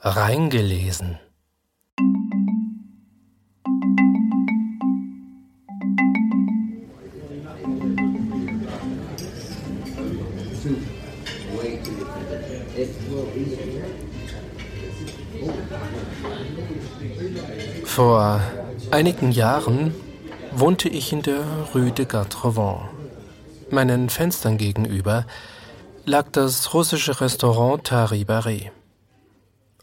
reingelesen. Vor einigen Jahren wohnte ich in der Rue de Gatrevent. Meinen Fenstern gegenüber lag das russische Restaurant Tari Barré.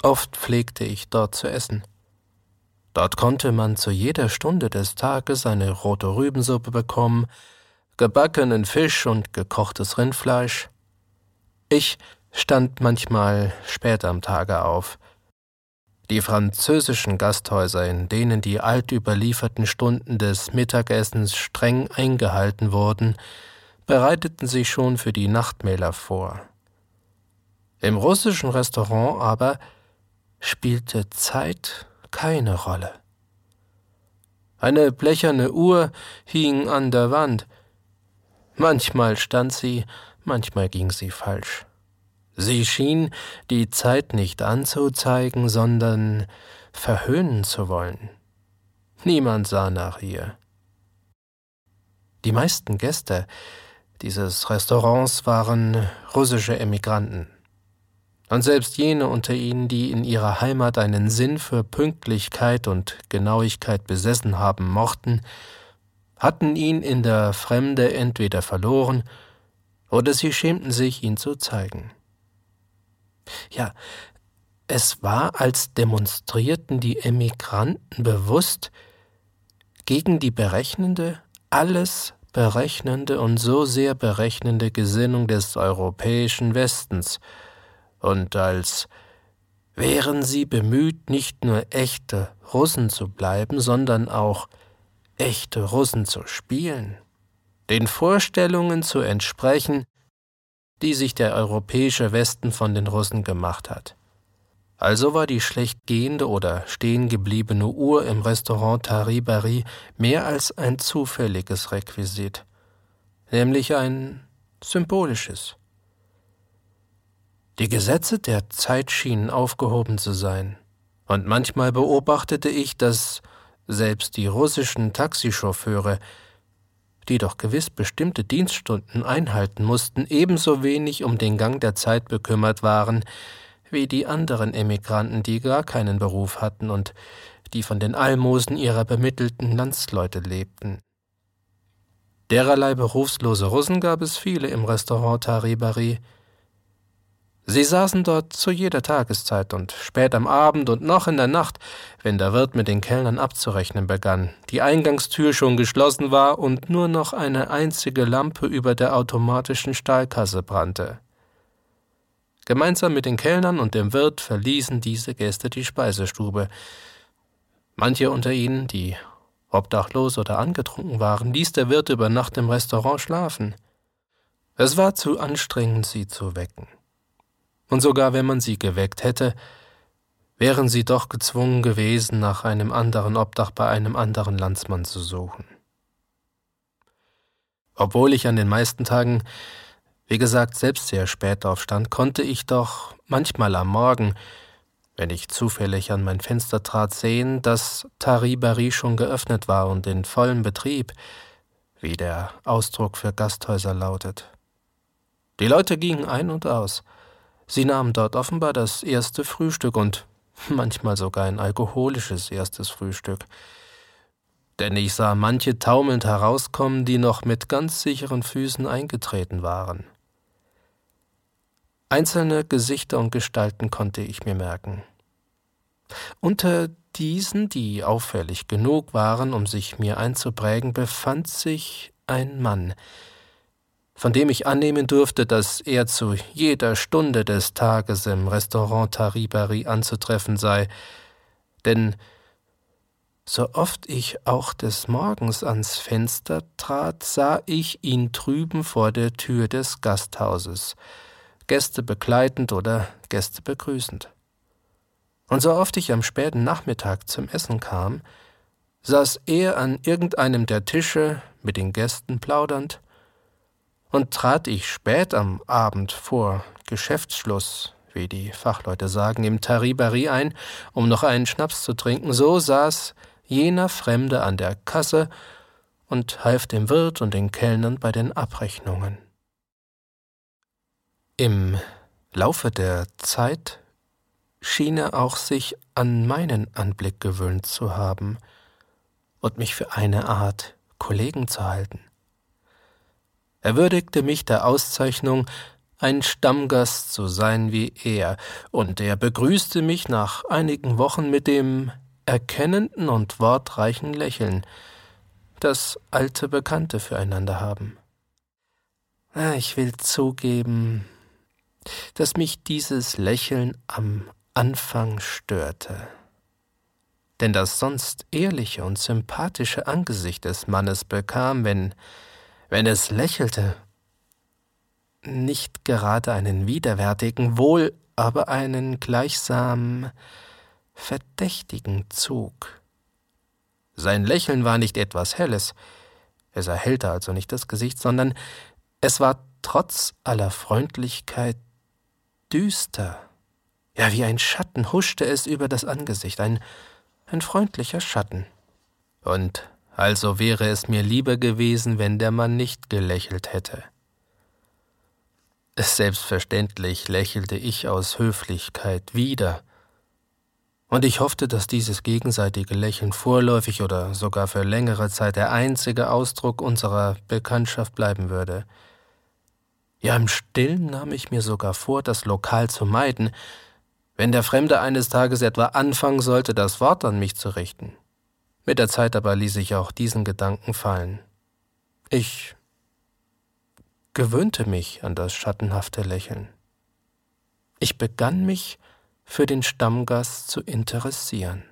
Oft pflegte ich dort zu essen. Dort konnte man zu jeder Stunde des Tages eine rote Rübensuppe bekommen, gebackenen Fisch und gekochtes Rindfleisch. Ich stand manchmal spät am Tage auf. Die französischen Gasthäuser, in denen die altüberlieferten Stunden des Mittagessens streng eingehalten wurden, bereiteten sich schon für die Nachtmähler vor. Im russischen Restaurant aber spielte Zeit keine Rolle. Eine blecherne Uhr hing an der Wand. Manchmal stand sie, manchmal ging sie falsch. Sie schien die Zeit nicht anzuzeigen, sondern verhöhnen zu wollen. Niemand sah nach ihr. Die meisten Gäste dieses Restaurants waren russische Emigranten. Und selbst jene unter ihnen, die in ihrer Heimat einen Sinn für Pünktlichkeit und Genauigkeit besessen haben mochten, hatten ihn in der Fremde entweder verloren oder sie schämten sich, ihn zu zeigen. Ja, es war, als demonstrierten die Emigranten bewusst gegen die berechnende, alles berechnende und so sehr berechnende Gesinnung des europäischen Westens, und als wären sie bemüht, nicht nur echte Russen zu bleiben, sondern auch echte Russen zu spielen, den Vorstellungen zu entsprechen, die sich der europäische Westen von den Russen gemacht hat. Also war die schlecht gehende oder stehen gebliebene Uhr im Restaurant Taribari mehr als ein zufälliges Requisit, nämlich ein symbolisches. Die Gesetze der Zeit schienen aufgehoben zu sein, und manchmal beobachtete ich, dass selbst die russischen Taxichauffeure die doch gewiss bestimmte Dienststunden einhalten mussten, ebenso wenig um den Gang der Zeit bekümmert waren, wie die anderen Emigranten, die gar keinen Beruf hatten und die von den Almosen ihrer bemittelten Landsleute lebten. Dererlei berufslose Russen gab es viele im Restaurant Taribari, Sie saßen dort zu jeder Tageszeit und spät am Abend und noch in der Nacht, wenn der Wirt mit den Kellnern abzurechnen begann, die Eingangstür schon geschlossen war und nur noch eine einzige Lampe über der automatischen Stahlkasse brannte. Gemeinsam mit den Kellnern und dem Wirt verließen diese Gäste die Speisestube. Manche unter ihnen, die obdachlos oder angetrunken waren, ließ der Wirt über Nacht im Restaurant schlafen. Es war zu anstrengend, sie zu wecken und sogar wenn man sie geweckt hätte, wären sie doch gezwungen gewesen, nach einem anderen Obdach bei einem anderen Landsmann zu suchen. Obwohl ich an den meisten Tagen, wie gesagt, selbst sehr spät aufstand, konnte ich doch manchmal am Morgen, wenn ich zufällig an mein Fenster trat, sehen, dass Taribari schon geöffnet war und in vollem Betrieb, wie der Ausdruck für Gasthäuser lautet. Die Leute gingen ein und aus, Sie nahmen dort offenbar das erste Frühstück und manchmal sogar ein alkoholisches erstes Frühstück. Denn ich sah manche taumelnd herauskommen, die noch mit ganz sicheren Füßen eingetreten waren. Einzelne Gesichter und Gestalten konnte ich mir merken. Unter diesen, die auffällig genug waren, um sich mir einzuprägen, befand sich ein Mann, von dem ich annehmen durfte, dass er zu jeder Stunde des Tages im Restaurant Taribari anzutreffen sei, denn so oft ich auch des Morgens ans Fenster trat, sah ich ihn drüben vor der Tür des Gasthauses, Gäste begleitend oder Gäste begrüßend. Und so oft ich am späten Nachmittag zum Essen kam, saß er an irgendeinem der Tische mit den Gästen plaudernd, und trat ich spät am Abend vor Geschäftsschluss wie die Fachleute sagen, im Taribari ein, um noch einen Schnaps zu trinken, so saß jener Fremde an der Kasse und half dem Wirt und den Kellnern bei den Abrechnungen. Im Laufe der Zeit schien er auch sich an meinen Anblick gewöhnt zu haben und mich für eine Art Kollegen zu halten. Er würdigte mich der Auszeichnung, ein Stammgast zu sein wie er, und er begrüßte mich nach einigen Wochen mit dem erkennenden und wortreichen Lächeln, das alte Bekannte füreinander haben. Ah, ich will zugeben, dass mich dieses Lächeln am Anfang störte. Denn das sonst ehrliche und sympathische Angesicht des Mannes bekam, wenn, wenn es lächelte, nicht gerade einen widerwärtigen, wohl aber einen gleichsam verdächtigen Zug. Sein Lächeln war nicht etwas Helles, es erhellte also nicht das Gesicht, sondern es war trotz aller Freundlichkeit düster. Ja, wie ein Schatten huschte es über das Angesicht, ein, ein freundlicher Schatten. Und also wäre es mir lieber gewesen, wenn der Mann nicht gelächelt hätte. Selbstverständlich lächelte ich aus Höflichkeit wieder, und ich hoffte, dass dieses gegenseitige Lächeln vorläufig oder sogar für längere Zeit der einzige Ausdruck unserer Bekanntschaft bleiben würde. Ja, im stillen nahm ich mir sogar vor, das Lokal zu meiden, wenn der Fremde eines Tages etwa anfangen sollte, das Wort an mich zu richten. Mit der Zeit aber ließ ich auch diesen Gedanken fallen. Ich gewöhnte mich an das schattenhafte Lächeln. Ich begann mich für den Stammgast zu interessieren.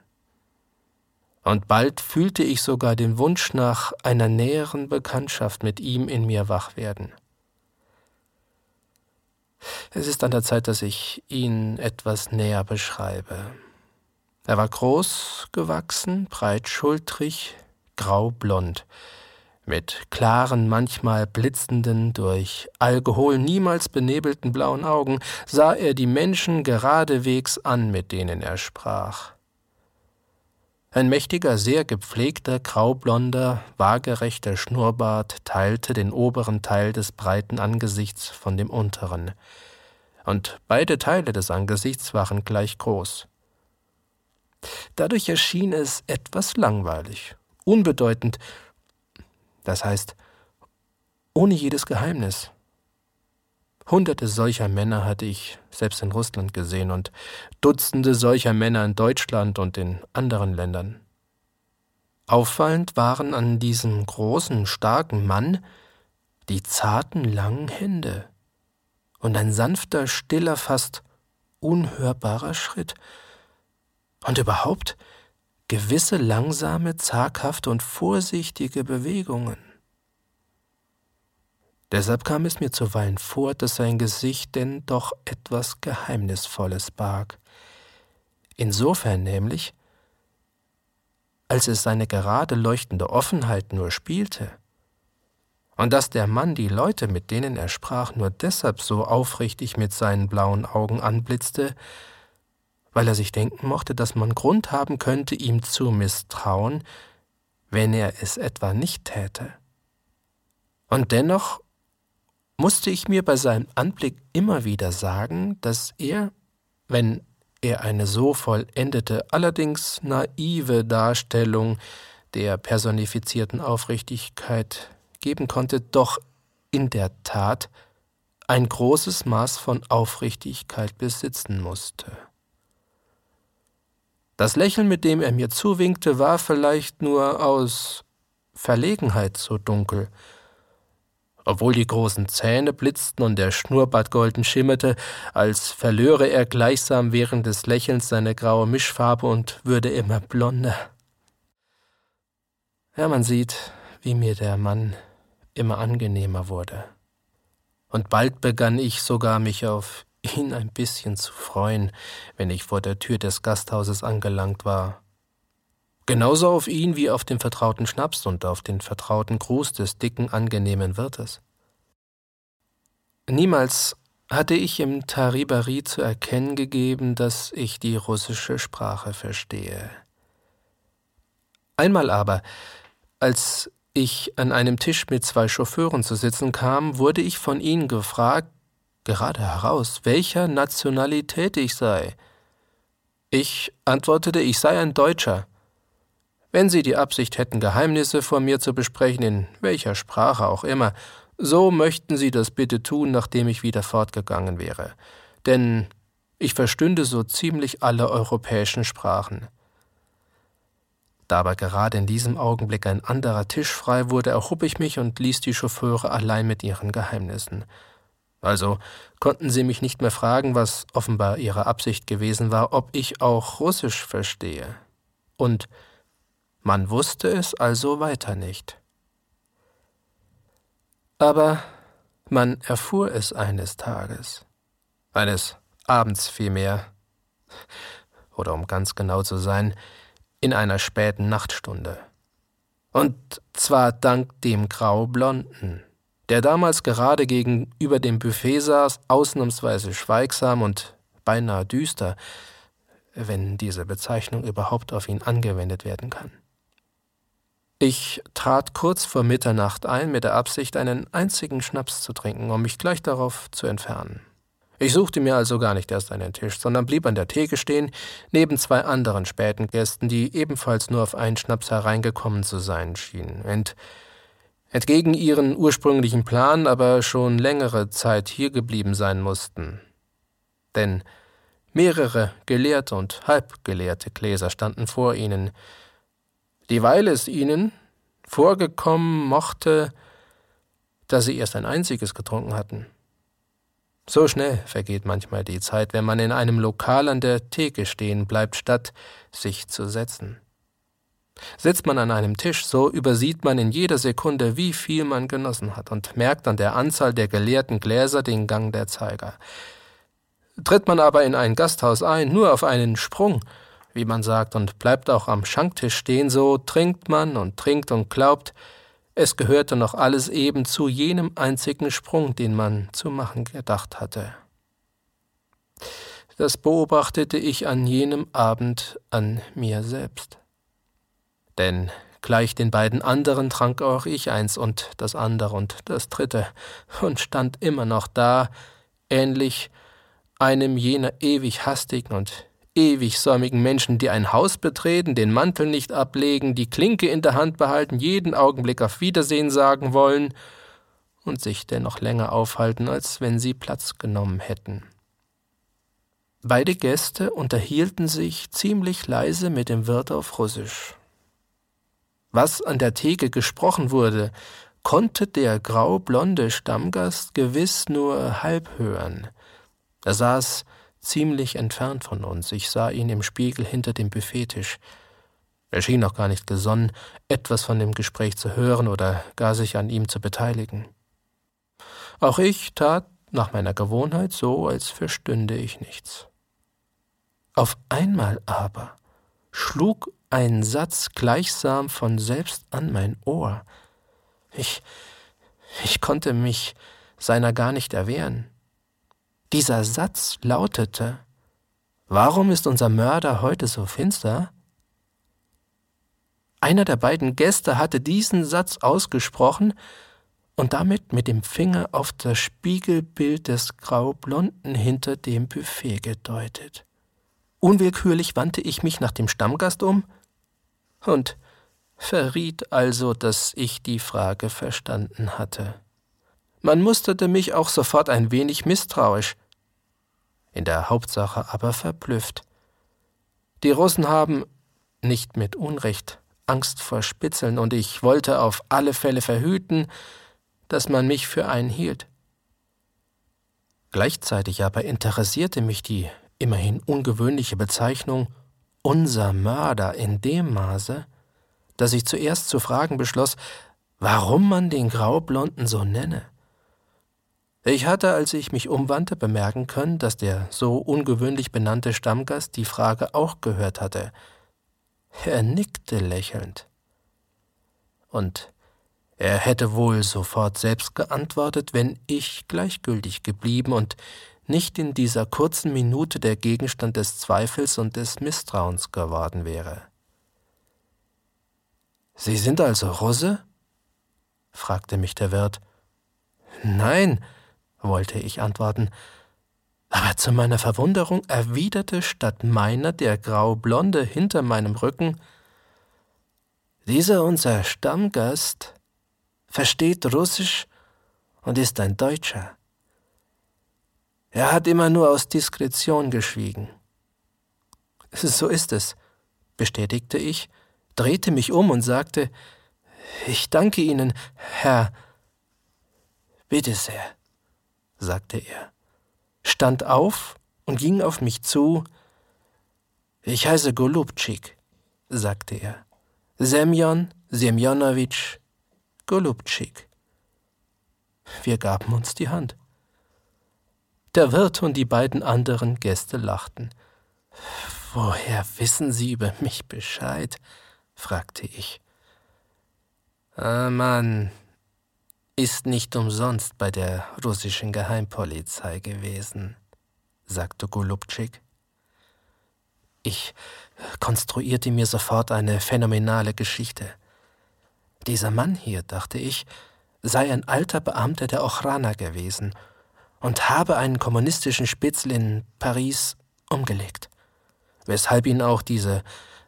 Und bald fühlte ich sogar den Wunsch nach einer näheren Bekanntschaft mit ihm in mir wach werden. Es ist an der Zeit, dass ich ihn etwas näher beschreibe. Er war groß gewachsen, breitschultrig, graublond, mit klaren, manchmal blitzenden, durch Alkohol niemals benebelten blauen Augen sah er die Menschen geradewegs an, mit denen er sprach. Ein mächtiger, sehr gepflegter, graublonder, waagerechter Schnurrbart teilte den oberen Teil des breiten Angesichts von dem unteren, und beide Teile des Angesichts waren gleich groß. Dadurch erschien es etwas langweilig, unbedeutend das heißt, ohne jedes Geheimnis. Hunderte solcher Männer hatte ich selbst in Russland gesehen und Dutzende solcher Männer in Deutschland und in anderen Ländern. Auffallend waren an diesem großen, starken Mann die zarten, langen Hände und ein sanfter, stiller, fast unhörbarer Schritt. Und überhaupt gewisse langsame, zaghafte und vorsichtige Bewegungen. Deshalb kam es mir zuweilen vor, dass sein Gesicht denn doch etwas Geheimnisvolles barg. Insofern nämlich, als es seine gerade leuchtende Offenheit nur spielte, und dass der Mann die Leute, mit denen er sprach, nur deshalb so aufrichtig mit seinen blauen Augen anblitzte, weil er sich denken mochte, dass man Grund haben könnte, ihm zu misstrauen, wenn er es etwa nicht täte. Und dennoch musste ich mir bei seinem Anblick immer wieder sagen, dass er, wenn er eine so vollendete, allerdings naive Darstellung der personifizierten Aufrichtigkeit geben konnte, doch in der Tat ein großes Maß von Aufrichtigkeit besitzen musste. Das Lächeln, mit dem er mir zuwinkte, war vielleicht nur aus Verlegenheit so dunkel. Obwohl die großen Zähne blitzten und der Schnurrbart golden schimmerte, als verlöre er gleichsam während des Lächelns seine graue Mischfarbe und würde immer blonder. Ja, man sieht, wie mir der Mann immer angenehmer wurde. Und bald begann ich sogar mich auf ihn ein bisschen zu freuen, wenn ich vor der Tür des Gasthauses angelangt war. Genauso auf ihn wie auf den vertrauten Schnaps und auf den vertrauten Gruß des dicken, angenehmen Wirtes. Niemals hatte ich im Taribari zu erkennen gegeben, dass ich die russische Sprache verstehe. Einmal aber, als ich an einem Tisch mit zwei Chauffeuren zu sitzen kam, wurde ich von ihnen gefragt, gerade heraus, welcher Nationalität ich sei. Ich antwortete, ich sei ein Deutscher. Wenn Sie die Absicht hätten, Geheimnisse vor mir zu besprechen, in welcher Sprache auch immer, so möchten Sie das bitte tun, nachdem ich wieder fortgegangen wäre. Denn ich verstünde so ziemlich alle europäischen Sprachen. Da aber gerade in diesem Augenblick ein anderer Tisch frei wurde, erhob ich mich und ließ die Chauffeure allein mit ihren Geheimnissen. Also konnten sie mich nicht mehr fragen, was offenbar ihre Absicht gewesen war, ob ich auch Russisch verstehe. Und man wusste es also weiter nicht. Aber man erfuhr es eines Tages, eines Abends vielmehr, oder um ganz genau zu sein, in einer späten Nachtstunde. Und zwar dank dem Graublonden, der damals gerade gegenüber dem Buffet saß, ausnahmsweise schweigsam und beinahe düster, wenn diese Bezeichnung überhaupt auf ihn angewendet werden kann. Ich trat kurz vor Mitternacht ein mit der Absicht, einen einzigen Schnaps zu trinken, um mich gleich darauf zu entfernen. Ich suchte mir also gar nicht erst einen Tisch, sondern blieb an der Theke stehen, neben zwei anderen späten Gästen, die ebenfalls nur auf einen Schnaps hereingekommen zu sein schienen, ent entgegen ihren ursprünglichen Plan aber schon längere Zeit hier geblieben sein mussten. Denn mehrere gelehrte und halbgelehrte Gläser standen vor ihnen, dieweil es ihnen vorgekommen mochte, dass sie erst ein einziges getrunken hatten. So schnell vergeht manchmal die Zeit, wenn man in einem Lokal an der Theke stehen bleibt, statt sich zu setzen. Sitzt man an einem Tisch, so übersieht man in jeder Sekunde, wie viel man genossen hat und merkt an der Anzahl der geleerten Gläser den Gang der Zeiger. Tritt man aber in ein Gasthaus ein, nur auf einen Sprung, wie man sagt, und bleibt auch am Schanktisch stehen, so trinkt man und trinkt und glaubt, es gehörte noch alles eben zu jenem einzigen Sprung, den man zu machen gedacht hatte. Das beobachtete ich an jenem Abend an mir selbst. Denn gleich den beiden anderen trank auch ich eins und das andere und das dritte und stand immer noch da, ähnlich einem jener ewig hastigen und ewigsäumigen Menschen, die ein Haus betreten, den Mantel nicht ablegen, die Klinke in der Hand behalten, jeden Augenblick auf Wiedersehen sagen wollen und sich dennoch länger aufhalten, als wenn sie Platz genommen hätten. Beide Gäste unterhielten sich ziemlich leise mit dem Wirt auf Russisch. Was an der Theke gesprochen wurde, konnte der graublonde Stammgast gewiss nur halb hören. Er saß ziemlich entfernt von uns. Ich sah ihn im Spiegel hinter dem Buffettisch. Er schien noch gar nicht gesonnen, etwas von dem Gespräch zu hören oder gar sich an ihm zu beteiligen. Auch ich tat nach meiner Gewohnheit so, als verstünde ich nichts. Auf einmal aber schlug ein Satz gleichsam von selbst an mein Ohr. Ich, ich konnte mich seiner gar nicht erwehren. Dieser Satz lautete Warum ist unser Mörder heute so finster? Einer der beiden Gäste hatte diesen Satz ausgesprochen und damit mit dem Finger auf das Spiegelbild des Graublonden hinter dem Buffet gedeutet. Unwillkürlich wandte ich mich nach dem Stammgast um und verriet also, dass ich die Frage verstanden hatte. Man musterte mich auch sofort ein wenig misstrauisch, in der Hauptsache aber verblüfft. Die Russen haben, nicht mit Unrecht, Angst vor Spitzeln, und ich wollte auf alle Fälle verhüten, dass man mich für einen hielt. Gleichzeitig aber interessierte mich die immerhin ungewöhnliche Bezeichnung unser Mörder in dem Maße, dass ich zuerst zu fragen beschloss, warum man den Graublonden so nenne. Ich hatte, als ich mich umwandte, bemerken können, dass der so ungewöhnlich benannte Stammgast die Frage auch gehört hatte. Er nickte lächelnd. Und Er hätte wohl sofort selbst geantwortet, wenn ich gleichgültig geblieben und nicht in dieser kurzen Minute der Gegenstand des Zweifels und des Misstrauens geworden wäre. Sie sind also Russe? fragte mich der Wirt. Nein, wollte ich antworten, aber zu meiner Verwunderung erwiderte statt meiner der Graublonde hinter meinem Rücken Dieser unser Stammgast versteht Russisch und ist ein Deutscher. Er hat immer nur aus Diskretion geschwiegen. So ist es, bestätigte ich, drehte mich um und sagte Ich danke Ihnen, Herr. Bitte sehr, sagte er, stand auf und ging auf mich zu. Ich heiße Golubczyk, sagte er. Semyon Semjonowitsch Golubczyk. Wir gaben uns die Hand. Der Wirt und die beiden anderen Gäste lachten. Woher wissen Sie über mich Bescheid? fragte ich. Ah, Mann, ist nicht umsonst bei der russischen Geheimpolizei gewesen, sagte Golubczyk. Ich konstruierte mir sofort eine phänomenale Geschichte. Dieser Mann hier, dachte ich, sei ein alter Beamter der Ochrana gewesen und habe einen kommunistischen Spitzel in Paris umgelegt, weshalb ihn auch diese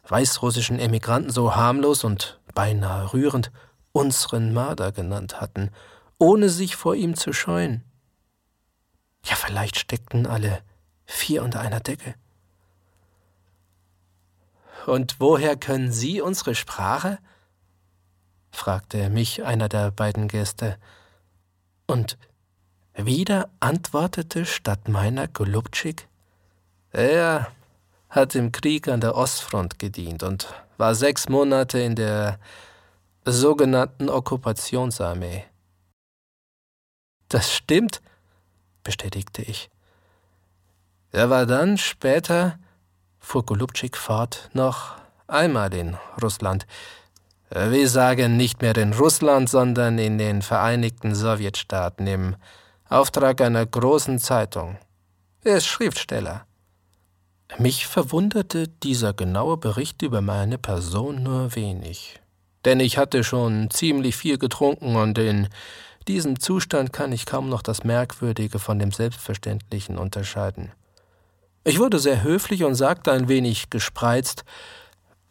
weißrussischen Emigranten so harmlos und beinahe rührend unseren Marder genannt hatten, ohne sich vor ihm zu scheuen. Ja, vielleicht steckten alle vier unter einer Decke. Und woher können Sie unsere Sprache? fragte mich einer der beiden Gäste. Und wieder antwortete statt meiner Golubczyk, er hat im Krieg an der Ostfront gedient und war sechs Monate in der sogenannten Okkupationsarmee. Das stimmt, bestätigte ich. Er war dann später, fuhr Golubczyk fort, noch einmal in Russland, wir sagen nicht mehr in Russland, sondern in den Vereinigten Sowjetstaaten im Auftrag einer großen Zeitung. Er ist Schriftsteller. Mich verwunderte dieser genaue Bericht über meine Person nur wenig. Denn ich hatte schon ziemlich viel getrunken und in diesem Zustand kann ich kaum noch das Merkwürdige von dem Selbstverständlichen unterscheiden. Ich wurde sehr höflich und sagte ein wenig gespreizt,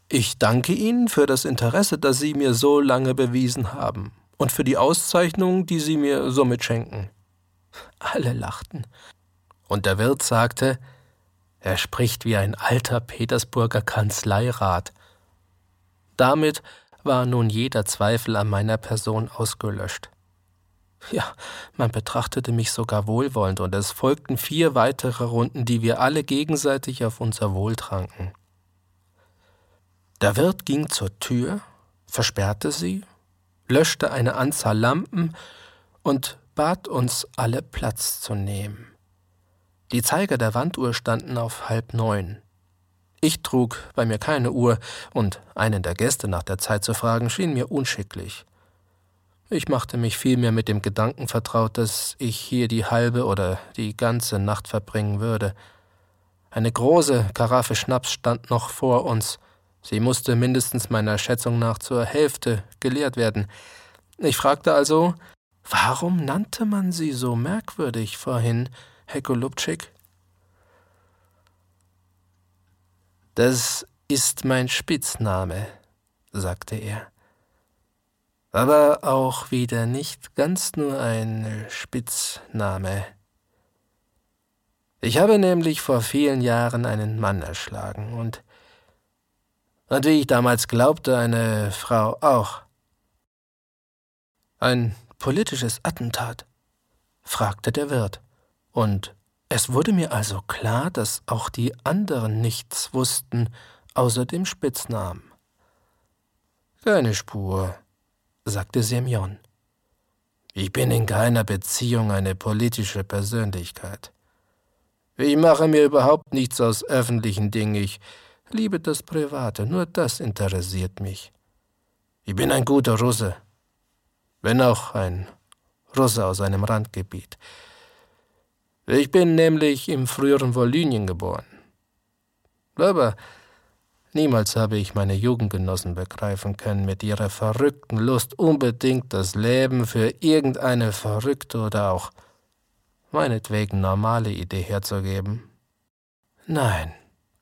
ich danke Ihnen für das Interesse, das Sie mir so lange bewiesen haben und für die Auszeichnung, die Sie mir somit schenken. Alle lachten. Und der Wirt sagte, er spricht wie ein alter Petersburger Kanzleirat. Damit war nun jeder Zweifel an meiner Person ausgelöscht. Ja, man betrachtete mich sogar wohlwollend, und es folgten vier weitere Runden, die wir alle gegenseitig auf unser Wohl tranken. Der Wirt ging zur Tür, versperrte sie, löschte eine Anzahl Lampen und bat uns alle Platz zu nehmen. Die Zeiger der Wanduhr standen auf halb neun. Ich trug bei mir keine Uhr, und einen der Gäste nach der Zeit zu fragen, schien mir unschicklich. Ich machte mich vielmehr mit dem Gedanken vertraut, dass ich hier die halbe oder die ganze Nacht verbringen würde. Eine große Karaffe Schnaps stand noch vor uns, Sie musste mindestens meiner Schätzung nach zur Hälfte geleert werden. Ich fragte also, warum nannte man sie so merkwürdig vorhin, Herr Golubczyk? Das ist mein Spitzname, sagte er. Aber auch wieder nicht ganz nur ein Spitzname. Ich habe nämlich vor vielen Jahren einen Mann erschlagen, und und wie ich damals glaubte, eine Frau auch. Ein politisches Attentat? fragte der Wirt. Und es wurde mir also klar, dass auch die anderen nichts wussten, außer dem Spitznamen. Keine Spur, sagte Semyon. Ich bin in keiner Beziehung eine politische Persönlichkeit. Ich mache mir überhaupt nichts aus öffentlichen Dingen. Ich liebe das Private, nur das interessiert mich. Ich bin ein guter Russe. Wenn auch ein Russe aus einem Randgebiet. Ich bin nämlich im früheren Volynien geboren. Aber niemals habe ich meine Jugendgenossen begreifen können mit ihrer verrückten Lust, unbedingt das Leben für irgendeine verrückte oder auch meinetwegen normale Idee herzugeben. Nein,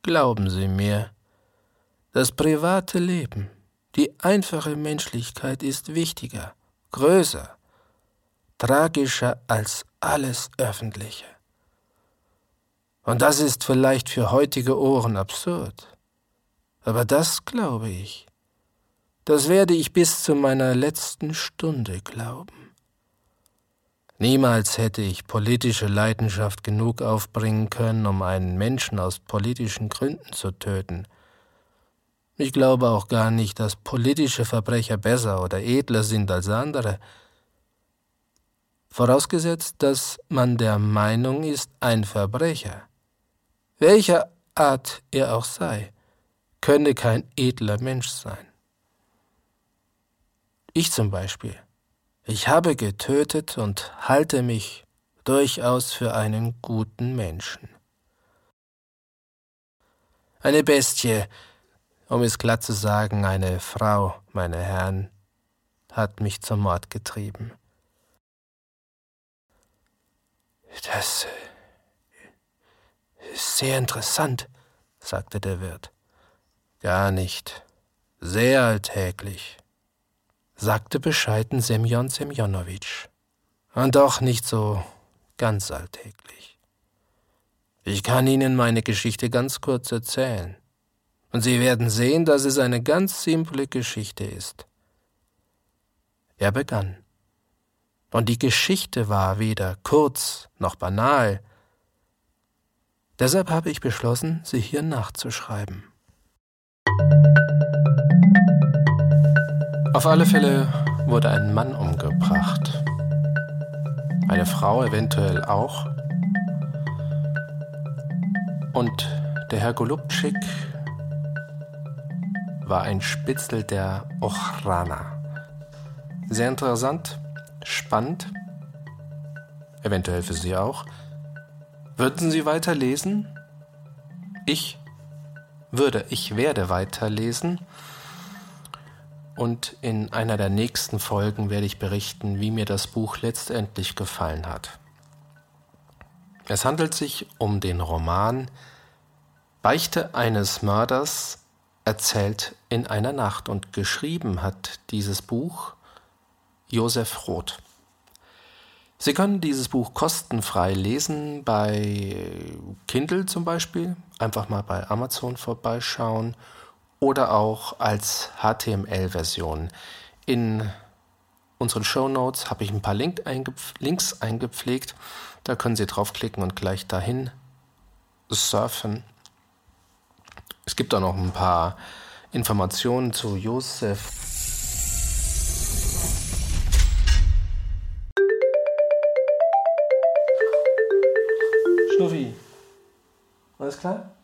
glauben Sie mir, das private Leben, die einfache Menschlichkeit ist wichtiger, größer, tragischer als alles Öffentliche. Und das ist vielleicht für heutige Ohren absurd. Aber das glaube ich. Das werde ich bis zu meiner letzten Stunde glauben. Niemals hätte ich politische Leidenschaft genug aufbringen können, um einen Menschen aus politischen Gründen zu töten. Ich glaube auch gar nicht, dass politische Verbrecher besser oder edler sind als andere. Vorausgesetzt, dass man der Meinung ist, ein Verbrecher welcher Art er auch sei, könne kein edler Mensch sein. Ich zum Beispiel, ich habe getötet und halte mich durchaus für einen guten Menschen. Eine Bestie, um es glatt zu sagen, eine Frau, meine Herren, hat mich zum Mord getrieben. Das sehr interessant, sagte der Wirt. Gar nicht. Sehr alltäglich, sagte bescheiden Semyon Semjonowitsch. Und doch nicht so ganz alltäglich. Ich kann Ihnen meine Geschichte ganz kurz erzählen. Und Sie werden sehen, dass es eine ganz simple Geschichte ist. Er begann. Und die Geschichte war weder kurz noch banal, Deshalb habe ich beschlossen, sie hier nachzuschreiben. Auf alle Fälle wurde ein Mann umgebracht. Eine Frau eventuell auch. Und der Herr Golubczyk war ein Spitzel der Ochrana. Sehr interessant, spannend, eventuell für Sie auch. Würden Sie weiterlesen? Ich würde, ich werde weiterlesen. Und in einer der nächsten Folgen werde ich berichten, wie mir das Buch letztendlich gefallen hat. Es handelt sich um den Roman Beichte eines Mörders erzählt in einer Nacht und geschrieben hat dieses Buch Josef Roth. Sie können dieses Buch kostenfrei lesen bei Kindle zum Beispiel. Einfach mal bei Amazon vorbeischauen oder auch als HTML-Version. In unseren Show Notes habe ich ein paar Link eingepf Links eingepflegt. Da können Sie draufklicken und gleich dahin surfen. Es gibt auch noch ein paar Informationen zu Josef Schnuffi. Alles klar?